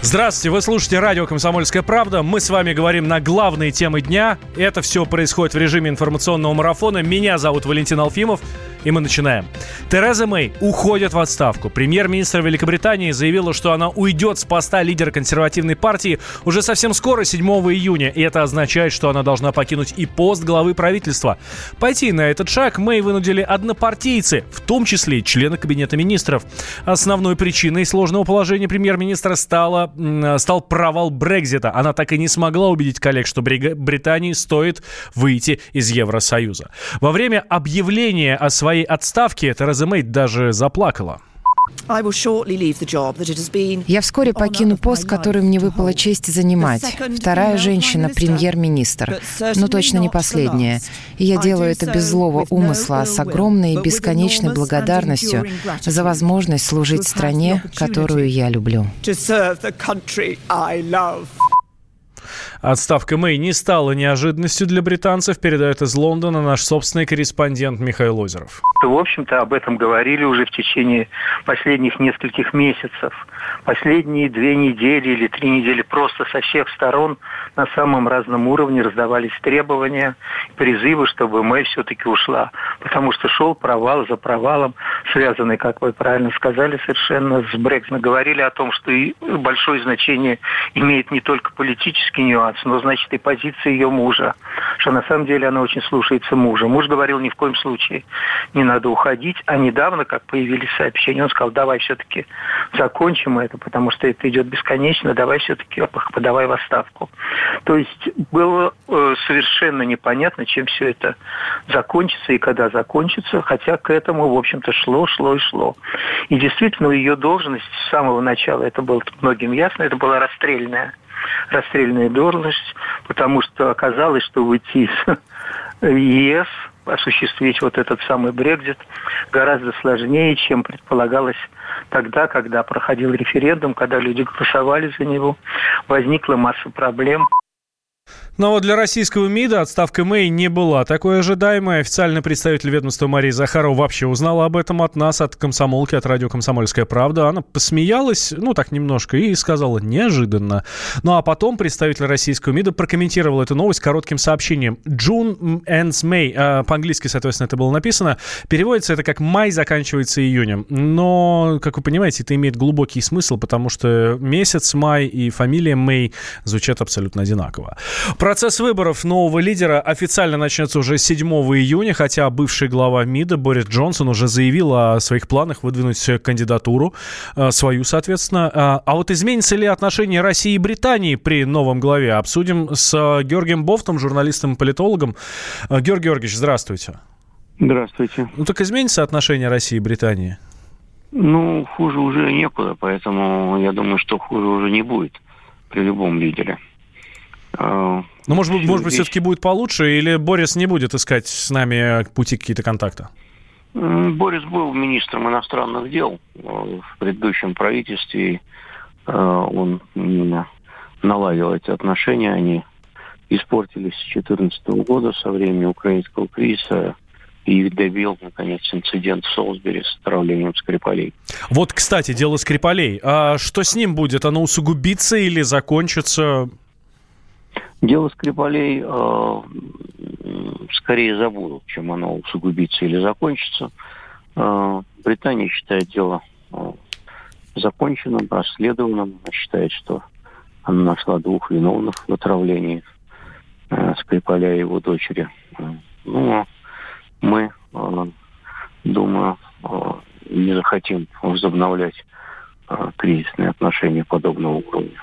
Здравствуйте, вы слушаете радио «Комсомольская правда». Мы с вами говорим на главные темы дня. Это все происходит в режиме информационного марафона. Меня зовут Валентин Алфимов, и мы начинаем. Тереза Мэй уходит в отставку. Премьер-министр Великобритании заявила, что она уйдет с поста лидера консервативной партии уже совсем скоро, 7 июня. И это означает, что она должна покинуть и пост главы правительства. Пойти на этот шаг Мэй вынудили однопартийцы, в том числе члены Кабинета министров. Основной причиной сложного положения премьер-министра стала стал провал Брекзита. Она так и не смогла убедить коллег, что Британии стоит выйти из Евросоюза. Во время объявления о своей отставке Тереза Мэй даже заплакала. Я вскоре покину пост, который мне выпала честь занимать. Вторая женщина — премьер-министр. Но точно не последняя. И я делаю это без злого умысла, а с огромной и бесконечной благодарностью за возможность служить стране, которую я люблю. Отставка Мэй не стала неожиданностью для британцев, передает из Лондона наш собственный корреспондент Михаил Озеров. В общем-то, об этом говорили уже в течение последних нескольких месяцев. Последние две недели или три недели просто со всех сторон на самом разном уровне раздавались требования, призывы, чтобы Мэй все-таки ушла. Потому что шел провал за провалом, связанный, как вы правильно сказали, совершенно с Брекситом. Говорили о том, что и большое значение имеет не только политический нюанс, но значит и позиция ее мужа, что на самом деле она очень слушается мужа. Муж говорил ни в коем случае не надо уходить, а недавно, как появились сообщения, он сказал, давай все-таки закончим это, потому что это идет бесконечно, давай все-таки подавай в отставку. То есть было э, совершенно непонятно, чем все это закончится и когда закончится, хотя к этому, в общем-то, шло, шло и шло. И действительно, ее должность с самого начала, это было многим ясно, это была расстрельная расстрельная должность, потому что оказалось, что выйти из ЕС, осуществить вот этот самый Брекзит гораздо сложнее, чем предполагалось тогда, когда проходил референдум, когда люди голосовали за него. Возникла масса проблем. Но вот для российского МИДа отставка Мэй не была такой ожидаемой. Официальный представитель ведомства Марии Захарова вообще узнала об этом от нас, от комсомолки, от радио «Комсомольская правда». Она посмеялась, ну так немножко, и сказала неожиданно. Ну а потом представитель российского МИДа прокомментировал эту новость коротким сообщением. June ends May. А, по-английски, соответственно, это было написано. Переводится это как «май заканчивается июнем». Но, как вы понимаете, это имеет глубокий смысл, потому что месяц май и фамилия Мэй звучат абсолютно одинаково. Процесс выборов нового лидера официально начнется уже 7 июня, хотя бывший глава МИДа Борис Джонсон уже заявил о своих планах выдвинуть кандидатуру, э, свою, соответственно. А, а вот изменится ли отношение России и Британии при новом главе? Обсудим с Георгием Бофтом, журналистом и политологом. Э, Георгий Георгиевич, здравствуйте. Здравствуйте. Ну так изменится отношение России и Британии? Ну, хуже уже некуда, поэтому я думаю, что хуже уже не будет при любом лидере. А, ну, может быть, может быть, все-таки будет получше, или Борис не будет искать с нами пути какие-то контакта? Борис был министром иностранных дел э, в предыдущем правительстве. Э, он наладил эти отношения. Они испортились с 2014 года, со времени украинского кризиса и добил, наконец, инцидент в Солсбери с отравлением Скрипалей. Вот, кстати, дело Скрипалей. А что с ним будет? Оно усугубится или закончится? Дело Скрипалей э, скорее забудут, чем оно усугубится или закончится. Э, Британия считает дело э, законченным, расследованным. Она считает, что она нашла двух виновных в отравлении э, Скрипаля и его дочери. Э, ну, мы, э, думаю, э, не захотим возобновлять э, кризисные отношения подобного уровня.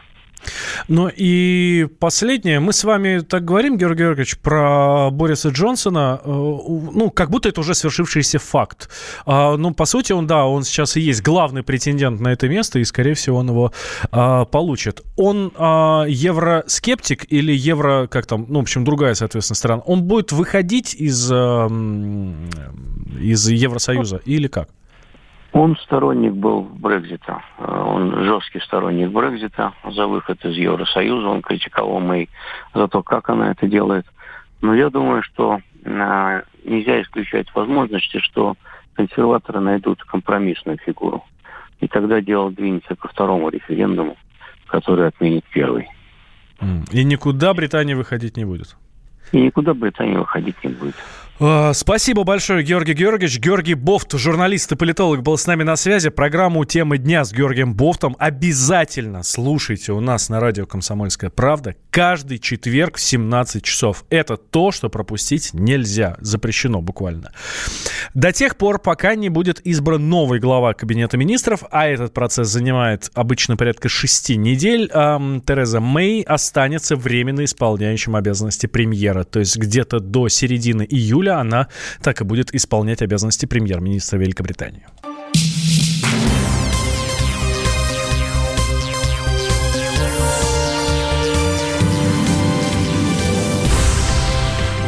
Ну и последнее. Мы с вами так говорим, Георгий Георгиевич, про Бориса Джонсона, э, ну, как будто это уже свершившийся факт. А, ну, по сути, он, да, он сейчас и есть главный претендент на это место, и, скорее всего, он его а, получит. Он а, евроскептик или евро, как там, ну, в общем, другая, соответственно, страна. Он будет выходить из, из Евросоюза или как? Он сторонник был Брекзита. Э, он жесткий сторонник Брекзита за выход из Евросоюза. Он критиковал Мэй за то, как она это делает. Но я думаю, что э, нельзя исключать возможности, что консерваторы найдут компромиссную фигуру. И тогда дело двинется ко второму референдуму, который отменит первый. И никуда Британия выходить не будет? И никуда Британия выходить не будет. А, спасибо большое, Георгий Георгиевич. Георгий Бофт, журналист и политолог, был с нами на связи. Программу «Темы дня» с Георгием Бофтом обязательно слушайте у нас на радио «Комсомольская правда» каждый четверг в 17 часов. Это то, что пропустить нельзя. Запрещено буквально. До тех пор, пока не будет избран новый глава Кабинета министров, а этот процесс занимает обычно порядка шести недель, эм, Тереза Мэй останется временно исполняющим обязанности премьера. То есть где-то до середины июля июля она так и будет исполнять обязанности премьер-министра Великобритании.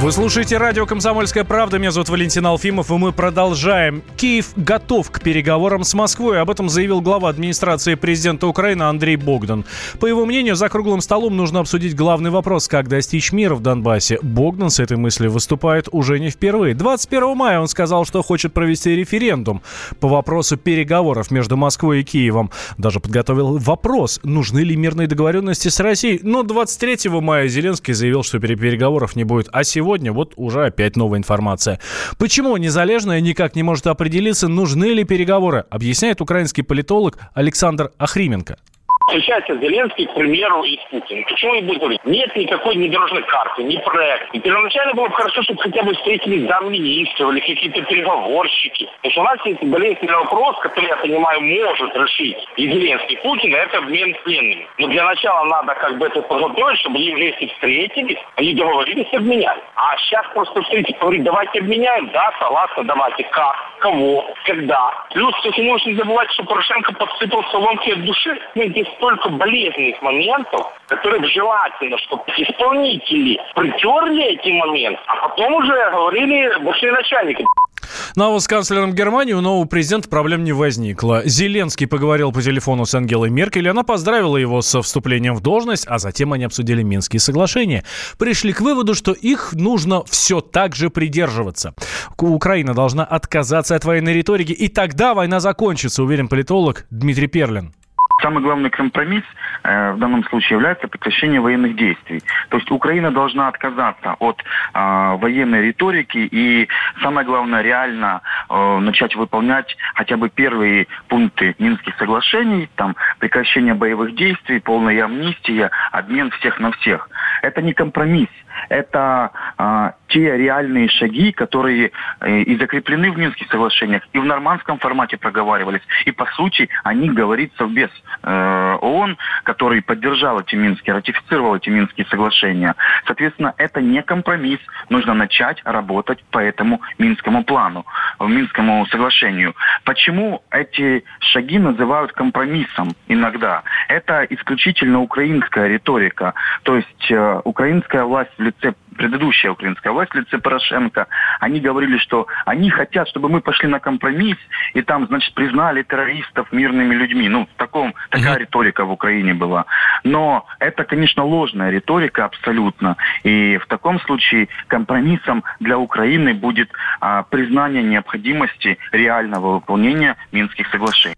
Вы слушаете радио «Комсомольская правда». Меня зовут Валентин Алфимов, и мы продолжаем. Киев готов к переговорам с Москвой. Об этом заявил глава администрации президента Украины Андрей Богдан. По его мнению, за круглым столом нужно обсудить главный вопрос, как достичь мира в Донбассе. Богдан с этой мыслью выступает уже не впервые. 21 мая он сказал, что хочет провести референдум по вопросу переговоров между Москвой и Киевом. Даже подготовил вопрос, нужны ли мирные договоренности с Россией. Но 23 мая Зеленский заявил, что переговоров не будет. А сегодня сегодня вот уже опять новая информация. Почему Незалежная никак не может определиться, нужны ли переговоры, объясняет украинский политолог Александр Ахрименко. Встречается Зеленский, к примеру, и с Путиным. Почему не будет говорить? Нет никакой ни дорожной карты, ни проекта. И первоначально было бы хорошо, чтобы хотя бы встретились замминистров или какие-то переговорщики. Потому что у нас есть болезненный вопрос, который, я понимаю, может решить и Зеленский, и Путин, это обмен пленными. Но для начала надо как бы это подготовить, чтобы они вместе встретились, они договорились, обменяли. А сейчас просто встретить, говорить, давайте обменяем, да, согласна, давайте, как, кого, когда. Плюс, кстати, нужно не забывать, что Порошенко подсыпал соломки от души. Ну, здесь столько болезненных моментов, которые желательно, чтобы исполнители притерли эти моменты, а потом уже говорили большие начальники. Ну а вот с канцлером Германии у нового президента проблем не возникло. Зеленский поговорил по телефону с Ангелой Меркель, она поздравила его со вступлением в должность, а затем они обсудили Минские соглашения. Пришли к выводу, что их нужно все так же придерживаться. Украина должна отказаться от военной риторики, и тогда война закончится, уверен политолог Дмитрий Перлин. Самый главный компромисс э, в данном случае является прекращение военных действий. То есть Украина должна отказаться от э, военной риторики и, самое главное, реально э, начать выполнять хотя бы первые пункты Минских соглашений, там прекращение боевых действий, полная амнистия, обмен всех на всех. Это не компромисс это э, те реальные шаги, которые э, и закреплены в Минских соглашениях, и в нормандском формате проговаривались. И по сути они говорится в без э, ООН, который поддержал эти Минские, ратифицировал эти Минские соглашения. Соответственно, это не компромисс. Нужно начать работать по этому Минскому плану, Минскому соглашению. Почему эти шаги называют компромиссом иногда? Это исключительно украинская риторика. То есть э, украинская власть в лице предыдущая украинская власть, в лице Порошенко, они говорили, что они хотят, чтобы мы пошли на компромисс и там, значит, признали террористов мирными людьми. Ну, в таком, такая mm-hmm. риторика в Украине была. Но это, конечно, ложная риторика абсолютно. И в таком случае компромиссом для Украины будет а, признание необходимости реального выполнения Минских соглашений.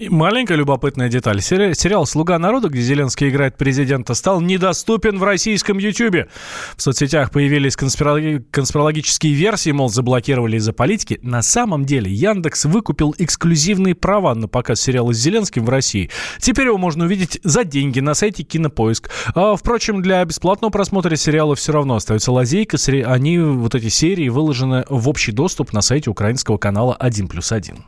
И маленькая любопытная деталь. Сериал «Слуга народа», где Зеленский играет президента, стал недоступен в российском Ютьюбе. В соцсетях появились конспирологи- конспирологические версии, мол, заблокировали из-за политики. На самом деле Яндекс выкупил эксклюзивные права на показ сериала с Зеленским в России. Теперь его можно увидеть за деньги на сайте Кинопоиск. А, впрочем, для бесплатного просмотра сериала все равно остается лазейка. Они, вот эти серии, выложены в общий доступ на сайте украинского канала 1 плюс 1.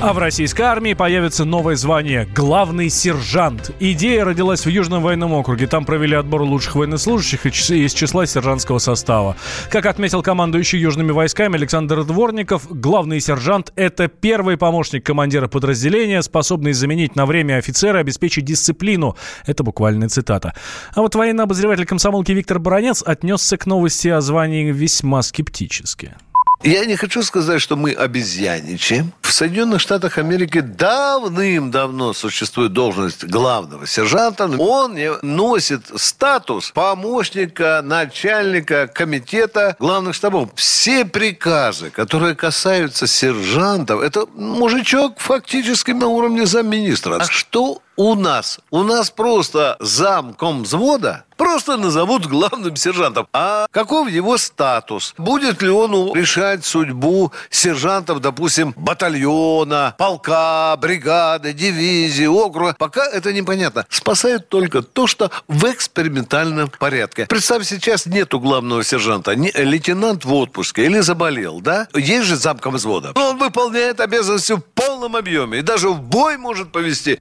А в российской армии появится новое звание – главный сержант. Идея родилась в Южном военном округе. Там провели отбор лучших военнослужащих из числа сержантского состава. Как отметил командующий южными войсками Александр Дворников, главный сержант – это первый помощник командира подразделения, способный заменить на время офицера обеспечить дисциплину. Это буквальная цитата. А вот военный обозреватель комсомолки Виктор Баранец отнесся к новости о звании весьма скептически. Я не хочу сказать, что мы обезьяничаем. В Соединенных Штатах Америки давным-давно существует должность главного сержанта. Он носит статус помощника начальника комитета главных штабов. Все приказы, которые касаются сержантов, это мужичок фактически на уровне замминистра. А что у нас? У нас просто замком взвода просто назовут главным сержантом. А каков его статус? Будет ли он решать судьбу сержантов, допустим, батальона, полка, бригады, дивизии, округа? Пока это непонятно. Спасает только то, что в экспериментальном порядке. Представь, сейчас нету главного сержанта. Не, лейтенант в отпуске или заболел, да? Есть же замком взвода. Он выполняет обязанности в полном объеме. И даже в бой может повести.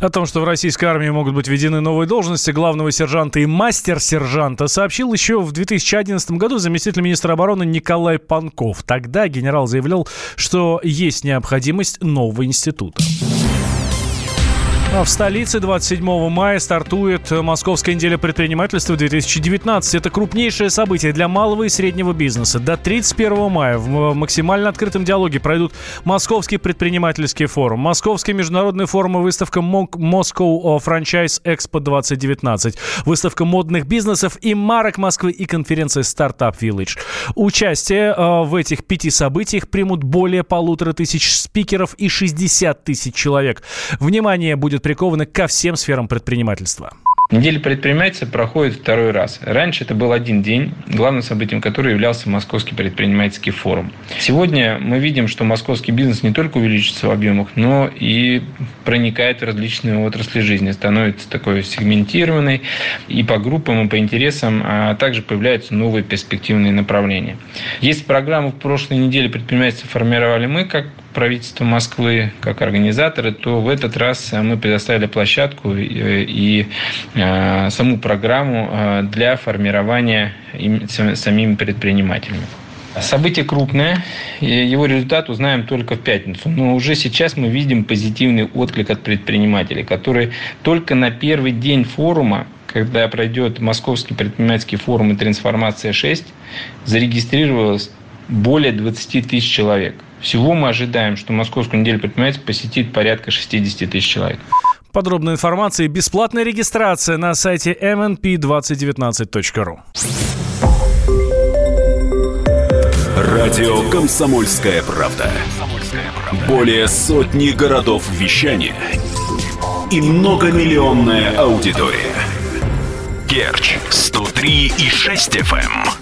О том, что в российской армии могут быть введены новые должности главного сержанта и мастер-сержанта, сообщил еще в 2011 году заместитель министра обороны Николай Панков. Тогда генерал заявлял, что есть необходимость нового института. А в столице 27 мая стартует Московская неделя предпринимательства 2019. Это крупнейшее событие для малого и среднего бизнеса. До 31 мая в максимально открытом диалоге пройдут Московский предпринимательский форум, Московский международный форум и выставка Moscow Franchise Expo 2019, выставка модных бизнесов и марок Москвы и конференция Startup Village. Участие э, в этих пяти событиях примут более полутора тысяч спикеров и 60 тысяч человек. Внимание будет прикованы ко всем сферам предпринимательства. Неделя предпринимательства проходит второй раз. Раньше это был один день, главным событием которого являлся Московский предпринимательский форум. Сегодня мы видим, что московский бизнес не только увеличится в объемах, но и проникает в различные отрасли жизни, становится такой сегментированной и по группам, и по интересам, а также появляются новые перспективные направления. Если программу в прошлой неделе предпринимательства формировали мы, как правительства Москвы как организаторы, то в этот раз мы предоставили площадку и э, саму программу э, для формирования самими предпринимателями. Событие крупное, его результат узнаем только в пятницу. Но уже сейчас мы видим позитивный отклик от предпринимателей, которые только на первый день форума, когда пройдет Московский предпринимательский форум и трансформация 6, зарегистрировалось более 20 тысяч человек – всего мы ожидаем, что Московскую неделю предпринимательства посетит порядка 60 тысяч человек. Подробная информация и бесплатная регистрация на сайте mnp2019.ru. Радио «Комсомольская правда». Более сотни городов вещания и многомиллионная аудитория. Керчь 103 и 6 FM.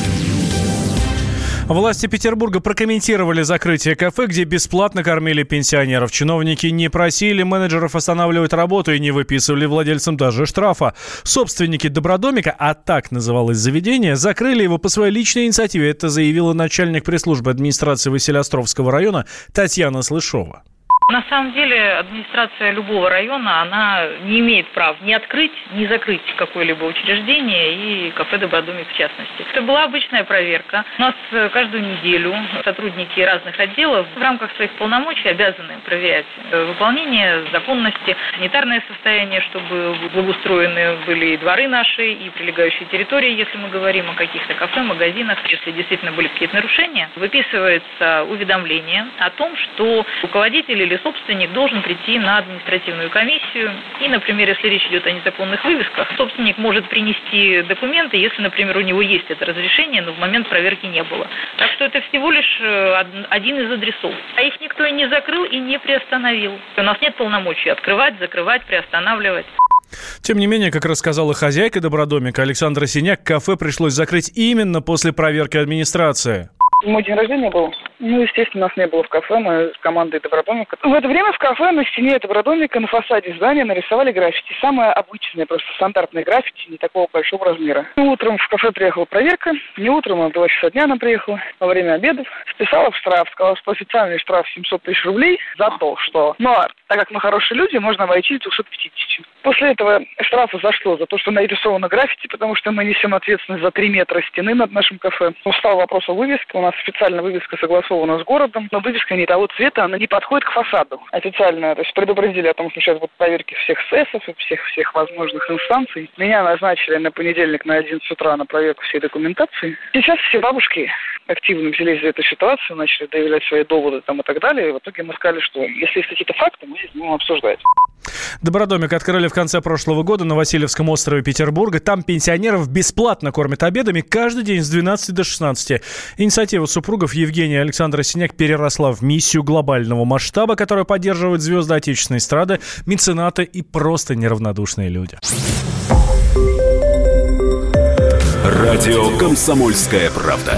Власти Петербурга прокомментировали закрытие кафе, где бесплатно кормили пенсионеров. Чиновники не просили менеджеров останавливать работу и не выписывали владельцам даже штрафа. Собственники Добродомика, а так называлось заведение, закрыли его по своей личной инициативе. Это заявила начальник пресс-службы администрации Василиостровского района Татьяна Слышова. На самом деле администрация любого района, она не имеет прав ни открыть, ни закрыть какое-либо учреждение и кафе «Добродомик» в частности. Это была обычная проверка. У нас э, каждую неделю сотрудники разных отделов в рамках своих полномочий обязаны проверять э, выполнение законности, санитарное состояние, чтобы благоустроены были и дворы наши, и прилегающие территории, если мы говорим о каких-то кафе, магазинах. Если действительно были какие-то нарушения, выписывается уведомление о том, что руководитель или собственник должен прийти на административную комиссию. И, например, если речь идет о незаконных вывесках, собственник может принести документы, если, например, у него есть это разрешение, но в момент проверки не было. Так что это всего лишь э, один из адресов. А их никто и не закрыл, и не приостановил. У нас нет полномочий открывать, закрывать, приостанавливать. Тем не менее, как рассказала хозяйка Добродомика Александра Синяк, кафе пришлось закрыть именно после проверки администрации. Мой день рождения был. Ну, естественно, нас не было в кафе, мы с командой Добродомика. В это время в кафе на стене Добродомика на фасаде здания нарисовали граффити. Самое обычное, просто стандартное граффити, не такого большого размера. Ну, утром в кафе приехала проверка. Не утром, а в 2 часа дня она приехала. Во время обедов списала в штраф. Сказала, что официальный штраф 700 тысяч рублей за то, что... Но Так как мы хорошие люди, можно обойти 250. После этого штрафа зашло за то, что нарисовано граффити, потому что мы несем ответственность за 3 метра стены над нашим кафе. Устал вопрос о вывеске. У нас официально вывеска согласована с городом, но вывеска не того цвета, она не подходит к фасаду. Официально, то есть предупредили о том, что сейчас будут проверки всех СЭСов и всех, всех возможных инстанций. Меня назначили на понедельник на 11 утра на проверку всей документации. Сейчас все бабушки активно взялись за эту ситуацию, начали доявлять свои доводы там и так далее. И в итоге мы сказали, что если есть какие-то факты, мы будем обсуждать. Добродомик открыли в конце прошлого года на Васильевском острове Петербурга. Там пенсионеров бесплатно кормят обедами каждый день с 12 до 16. Инициатива супругов Евгения и Александра Синяк переросла в миссию глобального масштаба, которая поддерживает звезды отечественной эстрады, меценаты и просто неравнодушные люди. Радио «Комсомольская правда».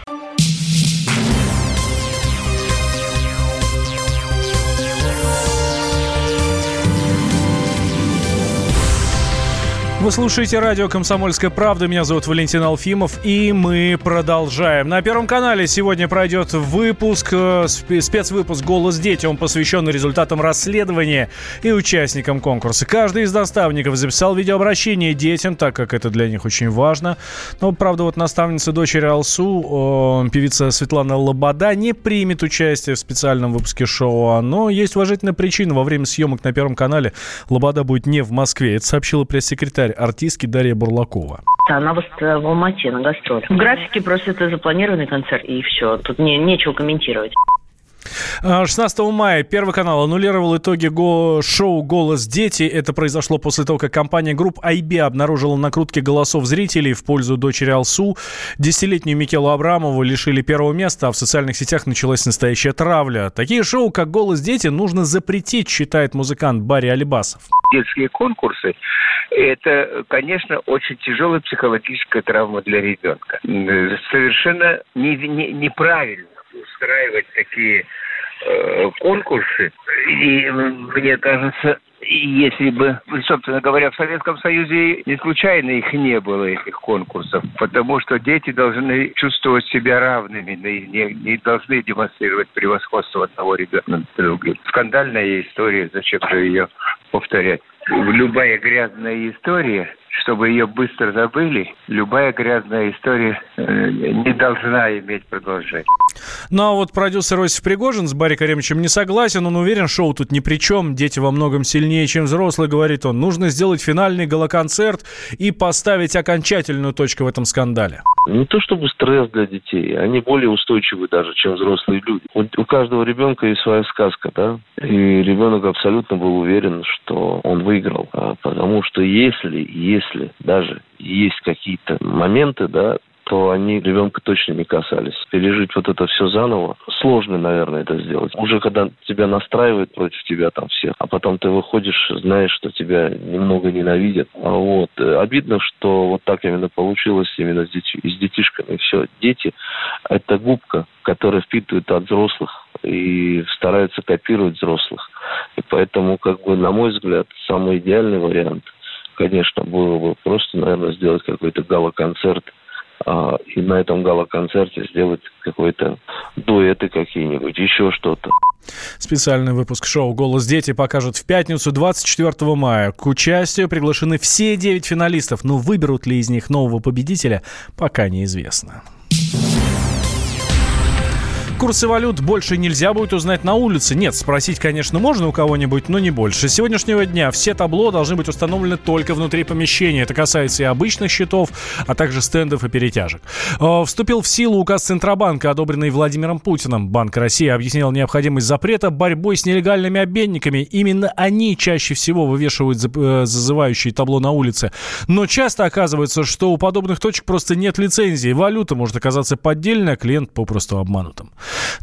Вы слушаете радио «Комсомольская правда». Меня зовут Валентин Алфимов, и мы продолжаем. На Первом канале сегодня пройдет выпуск, э, спецвыпуск «Голос дети». Он посвящен результатам расследования и участникам конкурса. Каждый из наставников записал видеообращение детям, так как это для них очень важно. Но, правда, вот наставница дочери Алсу, певица Светлана Лобода, не примет участие в специальном выпуске шоу. Но есть уважительная причина. Во время съемок на Первом канале Лобода будет не в Москве. Это сообщила пресс-секретарь артистки Дарья Бурлакова. Она в, в Алмате на гастроль. В графике просто это запланированный концерт, и все. Тут не, нечего комментировать. 16 а, мая Первый канал аннулировал итоги го шоу «Голос дети». Это произошло после того, как компания групп IB обнаружила накрутки голосов зрителей в пользу дочери Алсу. Десятилетнюю Микелу Абрамову лишили первого места, а в социальных сетях началась настоящая травля. Такие шоу, как «Голос дети», нужно запретить, считает музыкант Барри Алибасов. Детские конкурсы – это, конечно, очень тяжелая психологическая травма для ребенка. Совершенно не, не, неправильно устраивать такие э, конкурсы. И мне кажется, если бы, собственно говоря, в Советском Союзе не случайно их не было, этих конкурсов, потому что дети должны чувствовать себя равными, не, не должны демонстрировать превосходство одного ребенка над другим. Скандальная история, зачем же ее повторять? Любая грязная история чтобы ее быстро забыли, любая грязная история э, не должна иметь продолжение. Ну а вот продюсер Иосиф Пригожин с Барри Каремовичем не согласен. Он уверен, шоу тут ни при чем. Дети во многом сильнее, чем взрослые, говорит он. Нужно сделать финальный голоконцерт и поставить окончательную точку в этом скандале. Не то чтобы стресс для детей, они более устойчивы даже, чем взрослые люди. У, у каждого ребенка есть своя сказка, да? И ребенок абсолютно был уверен, что он выиграл. А потому что если, если даже есть какие-то моменты, да, то они ребенка точно не касались. Пережить вот это все заново, сложно, наверное, это сделать. Уже когда тебя настраивают против тебя там всех, а потом ты выходишь, знаешь, что тебя немного ненавидят. А вот. Э, обидно, что вот так именно получилось именно с, дети, с детишками. Все, дети – это губка, которая впитывает от взрослых и стараются копировать взрослых. И поэтому, как бы, на мой взгляд, самый идеальный вариант, конечно, было бы просто, наверное, сделать какой-то гала-концерт – а, и на этом гала-концерте сделать какой-то дуэты какие-нибудь, еще что-то. Специальный выпуск шоу «Голос дети» покажут в пятницу 24 мая. К участию приглашены все девять финалистов, но выберут ли из них нового победителя, пока неизвестно. Курсы валют больше нельзя будет узнать на улице. Нет, спросить, конечно, можно у кого-нибудь, но не больше. С сегодняшнего дня все табло должны быть установлены только внутри помещения. Это касается и обычных счетов, а также стендов и перетяжек. Э, вступил в силу указ Центробанка, одобренный Владимиром Путиным. Банк России объяснил необходимость запрета борьбой с нелегальными обменниками. Именно они чаще всего вывешивают э, зазывающие табло на улице. Но часто оказывается, что у подобных точек просто нет лицензии. Валюта может оказаться поддельной, а клиент попросту обманутым.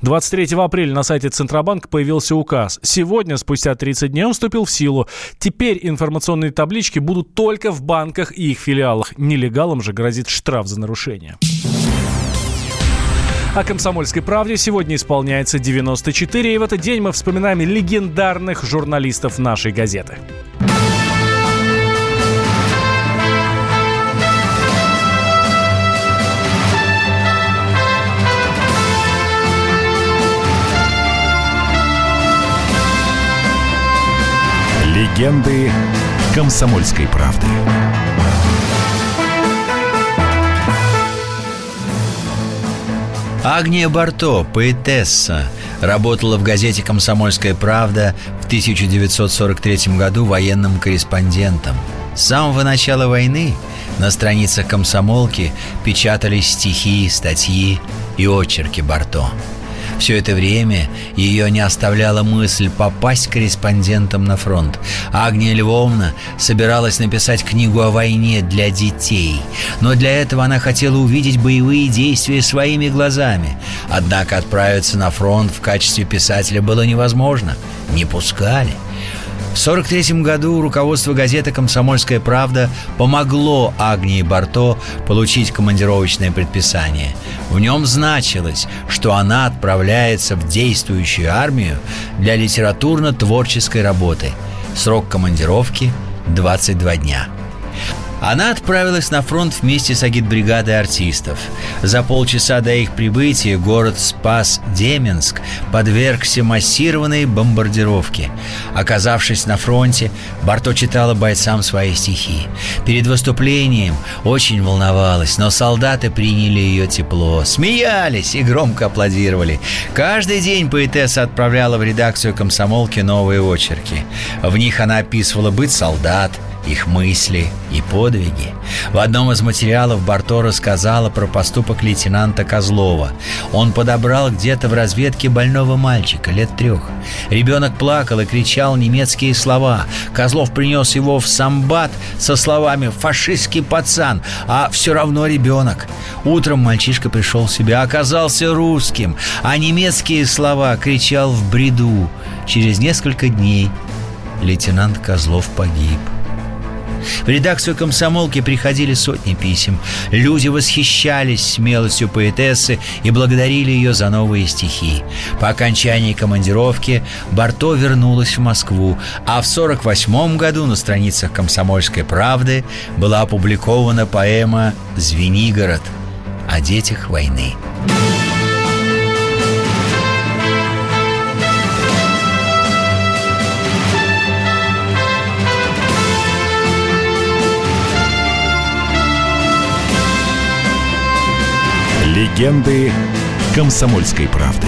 23 апреля на сайте Центробанка появился указ. Сегодня, спустя 30 дней, он вступил в силу. Теперь информационные таблички будут только в банках и их филиалах. Нелегалам же грозит штраф за нарушение. О «Комсомольской правде» сегодня исполняется 94, и в этот день мы вспоминаем легендарных журналистов нашей газеты. Легенды комсомольской правды. Агния Барто, поэтесса, работала в газете «Комсомольская правда» в 1943 году военным корреспондентом. С самого начала войны на страницах комсомолки печатались стихи, статьи и очерки Барто – все это время ее не оставляла мысль попасть корреспондентом на фронт. Агния Львовна собиралась написать книгу о войне для детей, но для этого она хотела увидеть боевые действия своими глазами. Однако отправиться на фронт в качестве писателя было невозможно. Не пускали – в 1943 году руководство газеты «Комсомольская правда» помогло Агнии Барто получить командировочное предписание. В нем значилось, что она отправляется в действующую армию для литературно-творческой работы. Срок командировки – 22 дня – она отправилась на фронт вместе с агитбригадой артистов. За полчаса до их прибытия город Спас-Деменск подвергся массированной бомбардировке. Оказавшись на фронте, Барто читала бойцам свои стихи. Перед выступлением очень волновалась, но солдаты приняли ее тепло, смеялись и громко аплодировали. Каждый день поэтесса отправляла в редакцию комсомолки новые очерки. В них она описывала быт солдат – их мысли и подвиги. В одном из материалов Барто рассказала про поступок лейтенанта Козлова. Он подобрал где-то в разведке больного мальчика лет трех. Ребенок плакал и кричал немецкие слова. Козлов принес его в самбат со словами «фашистский пацан», а все равно ребенок. Утром мальчишка пришел в себя, оказался русским, а немецкие слова кричал в бреду. Через несколько дней лейтенант Козлов погиб. В редакцию комсомолки приходили сотни писем. Люди восхищались смелостью поэтессы и благодарили ее за новые стихи. По окончании командировки Барто вернулась в Москву, а в 1948 году на страницах «Комсомольской правды» была опубликована поэма «Звенигород» о детях войны. Легенды комсомольской правды.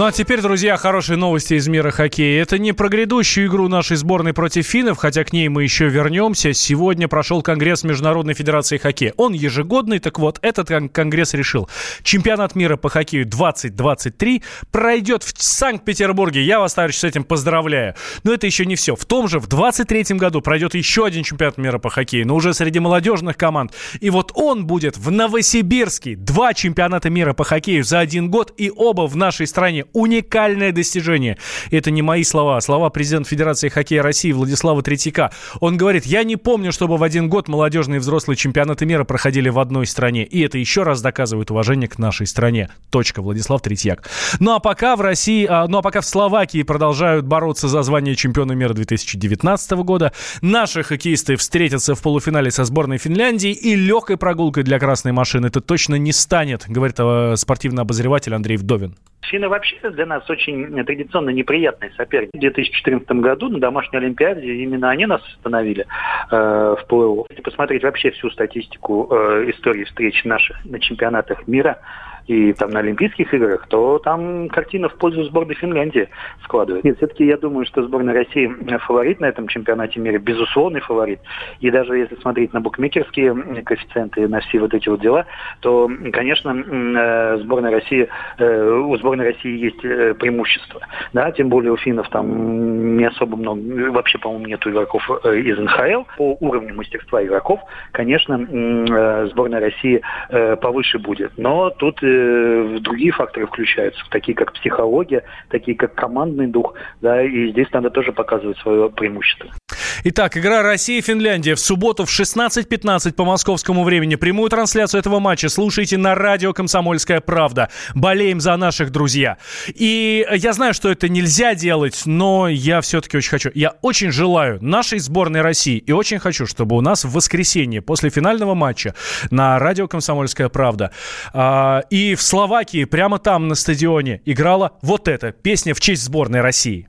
Ну а теперь, друзья, хорошие новости из мира хоккея. Это не про грядущую игру нашей сборной против финнов, хотя к ней мы еще вернемся. Сегодня прошел Конгресс Международной Федерации Хоккея. Он ежегодный, так вот, этот конгресс решил. Чемпионат мира по хоккею 2023 пройдет в Санкт-Петербурге. Я вас, товарищи, с этим поздравляю. Но это еще не все. В том же, в 2023 году пройдет еще один чемпионат мира по хоккею, но уже среди молодежных команд. И вот он будет в Новосибирске. Два чемпионата мира по хоккею за один год, и оба в нашей стране уникальное достижение. Это не мои слова, а слова президента Федерации хоккея России Владислава Третьяка. Он говорит, я не помню, чтобы в один год молодежные и взрослые чемпионаты мира проходили в одной стране. И это еще раз доказывает уважение к нашей стране. Точка, Владислав Третьяк. Ну а пока в России, а, ну а пока в Словакии продолжают бороться за звание чемпиона мира 2019 года, наши хоккеисты встретятся в полуфинале со сборной Финляндии и легкой прогулкой для красной машины это точно не станет, говорит э, спортивный обозреватель Андрей Вдовин. Финны вообще для нас очень традиционно неприятный соперник. В 2014 году на домашней Олимпиаде именно они нас остановили э, в плей-офф. Если посмотреть вообще всю статистику э, истории встреч наших на чемпионатах мира, и там на Олимпийских играх, то там картина в пользу сборной Финляндии складывается. Нет, все-таки я думаю, что сборная России фаворит на этом чемпионате мира, безусловный фаворит. И даже если смотреть на букмекерские коэффициенты, на все вот эти вот дела, то, конечно, э, сборная России, э, у сборной России есть э, преимущество. Да, тем более у финнов там не особо много, вообще, по-моему, нету игроков из НХЛ. По уровню мастерства игроков, конечно, сборная России повыше будет. Но тут другие факторы включаются, такие как психология, такие как командный дух, да, и здесь надо тоже показывать свое преимущество. Итак, игра Россия-Финляндия в субботу в 16.15 по московскому времени. Прямую трансляцию этого матча слушайте на радио «Комсомольская правда». Болеем за наших друзья. И я знаю, что это нельзя делать, но я все-таки очень хочу. Я очень желаю нашей сборной России и очень хочу, чтобы у нас в воскресенье после финального матча на радио «Комсомольская правда» э, и в Словакии прямо там на стадионе играла вот эта песня в честь сборной России.